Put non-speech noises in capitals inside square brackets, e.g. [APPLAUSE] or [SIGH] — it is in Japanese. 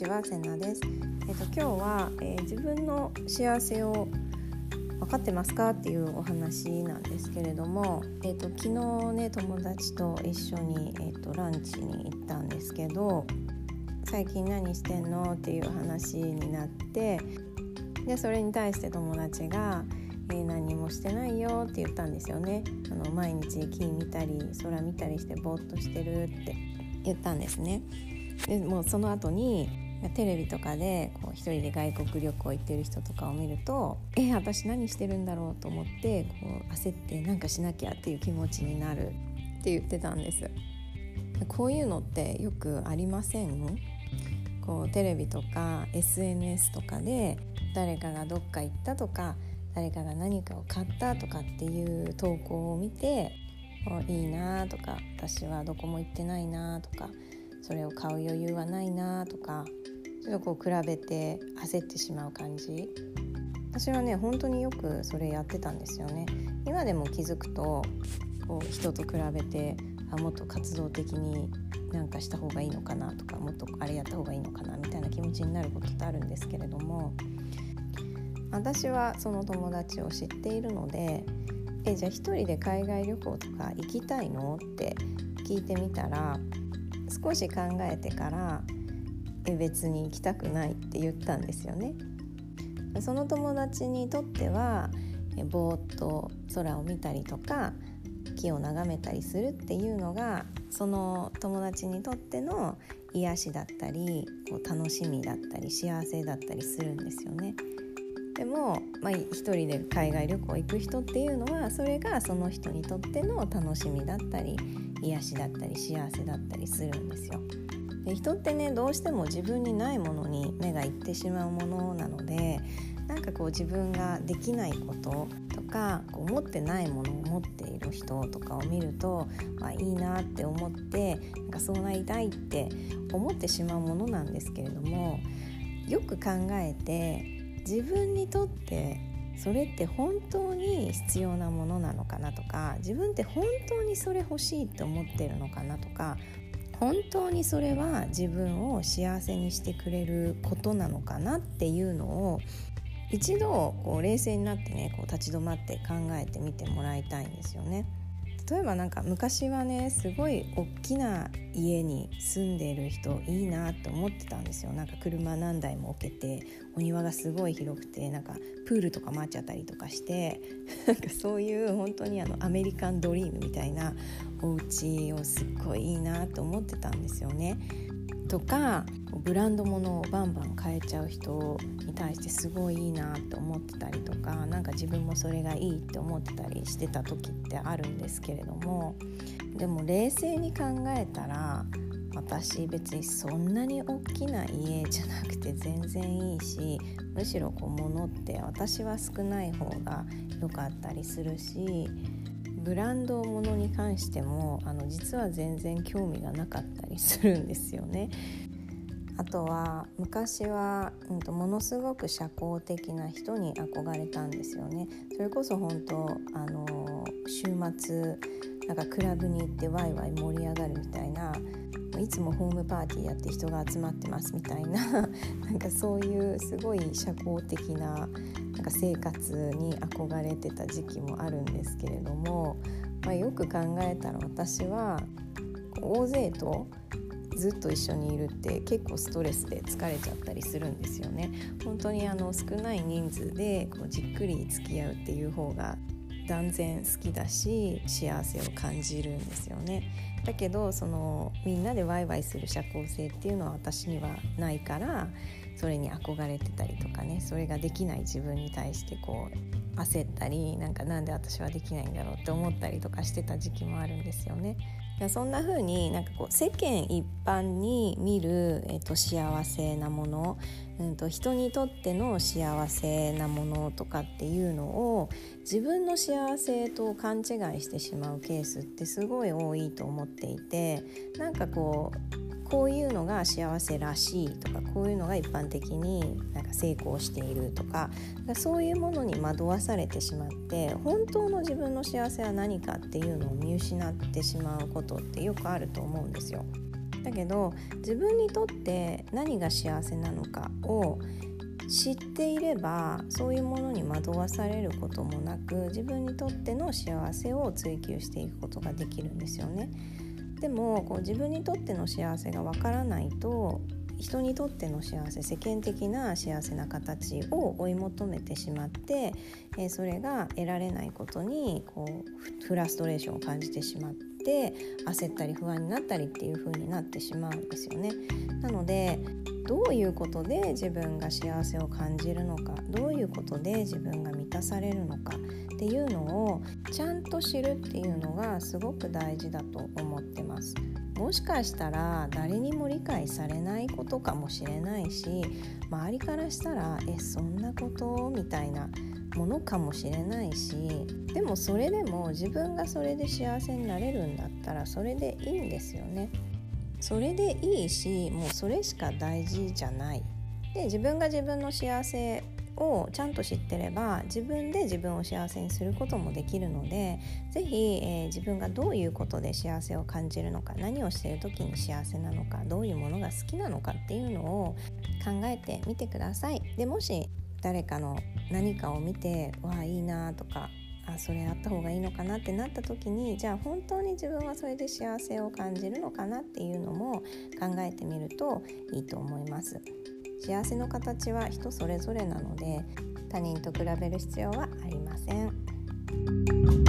ちはせなです。えっ、と今日は、えー、自分の幸せを分かってますかっていうお話なんですけれども、えっ、と昨日ね友達と一緒にえっ、とランチに行ったんですけど、最近何してんのっていう話になって、でそれに対して友達が。えー、何もしてないよって言ったんですよねあの毎日木見たり空見たりしてぼーっとしてるって言ったんですねでもうその後にテレビとかでこう一人で外国旅行行ってる人とかを見るとえ私何してるんだろうと思ってこう焦ってなんかしなきゃっていう気持ちになるって言ってたんです。こういうのってよくありません？こうテレビとか SNS とかで誰かがどっか行ったとか誰かが何かを買ったとかっていう投稿を見ていいなとか私はどこも行ってないなとかそれを買う余裕はないなとかちょっとこう比べて焦ってしまう感じ。私はね本当によくそれやってたんですよね。今でも気づくとこう人と比べてあもっと活動的になんかした方がいいのかなとかもっとあれやった方がいいのかなみたいな気持ちになることってあるんですけれども。私はその友達を知っているのでえじゃあ一人で海外旅行とか行きたいの？って聞いてみたら少し考えてからえ別に行きたくないって言ったんですよね。その友達にとってはえぼーっと空を見たりとか木を眺めたりするっていうのがその友達にとっての癒しだったりこう楽しみだったり幸せだったりするんですよね。でも、まあ、一人で海外旅行行く人っていうのはそれがその人にとっての楽しみだったり癒しだったり幸せだったりするんですよ。で人ってねどうしても自分にないものに目がいってしまうものなのでなんかこう自分ができないこととかこう持ってないものを持っている人とかを見ると、まあ、いいなって思ってなんかそうなりたいって思ってしまうものなんですけれどもよく考えて自分にとってそれって本当に必要なものなのかなとか自分って本当にそれ欲しいって思ってるのかなとか本当にそれは自分を幸せにしてくれることなのかなっていうのを一度こう冷静になってねこう立ち止まって考えてみてもらいたいんですよね。例えばなんか昔はねすごい大きな家に住んでる人いいなと思ってたんですよなんか車何台も置けてお庭がすごい広くてなんかプールとか回っちゃったりとかして [LAUGHS] なんかそういう本当にあのアメリカンドリームみたいなお家をすっごいいいなと思ってたんですよね。とかブランド物をバンバン買えちゃう人に対してすごいいいなって思ってたりとか何か自分もそれがいいって思ってたりしてた時ってあるんですけれどもでも冷静に考えたら私別にそんなに大きな家じゃなくて [LAUGHS] 全然いいしむしろこう物って私は少ない方が良かったりするしブランドものに関してもあの実は全然興味がなかったりするんですよね。あとは昔は、うんと、ものすごく社交的な人に憧れたんですよね。それこそ本当あの週末なんかクラブに行ってワイワイ盛り上がるみたいないつもホームパーティーやって人が集まってますみたいな [LAUGHS] なんかそういうすごい社交的ななんか生活に憧れてた時期もあるんですけれども、まあ、よく考えたら私は大勢とずっと一緒にいるって結構ストレスで疲れちゃったりするんですよね。本当にあの少ない人数でこうじっくり付き合うっていう方が断然好きだし幸せを感じるんですよね。だけどそのみんなでワイワイする社交性っていうのは私にはないからそれに憧れてたりとかねそれができない自分に対してこう焦ったりなんかなんで私はできないんだろうって思ったりとかしてた時期もあるんですよね。そんな風になんかこう世間一般に見る、えー、と幸せなもの、うんと、人にとっての幸せなものとかっていうのを自分の幸せと勘違いしてしまうケースってすごい多いと思っていてなんかこうこういうのが幸せらしいとかこういうのが一般的になんか成功しているとかそういうものに惑わされてしまって本当の自分の幸せは何かっていうのを見失ってしまうことってよくあると思うんですよ。だけど自分にとって何が幸せなのかを知っていればそういうものに惑わされることもなく自分にとっての幸せを追求していくことができるんですよね。でもこう自分にとっての幸せがわからないと人にとっての幸せ世間的な幸せな形を追い求めてしまって、えー、それが得られないことにこうフラストレーションを感じてしまって焦ったり不安になったりっていう風になってしまうんですよね。なのでどういうことで自分が幸せを感じるのかどういうことで自分が満たされるのかっていうのをちゃと知るっていうのがすごく大事だと思ってます。もしかしたら誰にも理解されないことかもしれないし周りからしたら「えそんなこと?」みたいなものかもしれないしでもそれでも自分がそれで幸せになれるんだったらそれでいいんですよね。それでいいしもうそれしか大事じゃない。で自分が自分の幸せをちゃんと知ってれば自分で自分を幸せにすることもできるので是非、えー、自分がどういうことで幸せを感じるのか何をしている時に幸せなのかどういうものが好きなのかっていうのを考えてみてください。でもし誰かの何かを見てわあいいなとかあそれあった方がいいのかなってなった時にじゃあ本当に自分はそれで幸せを感じるのかなっていうのも考えてみるといいと思います。幸せの形は人それぞれなので他人と比べる必要はありません。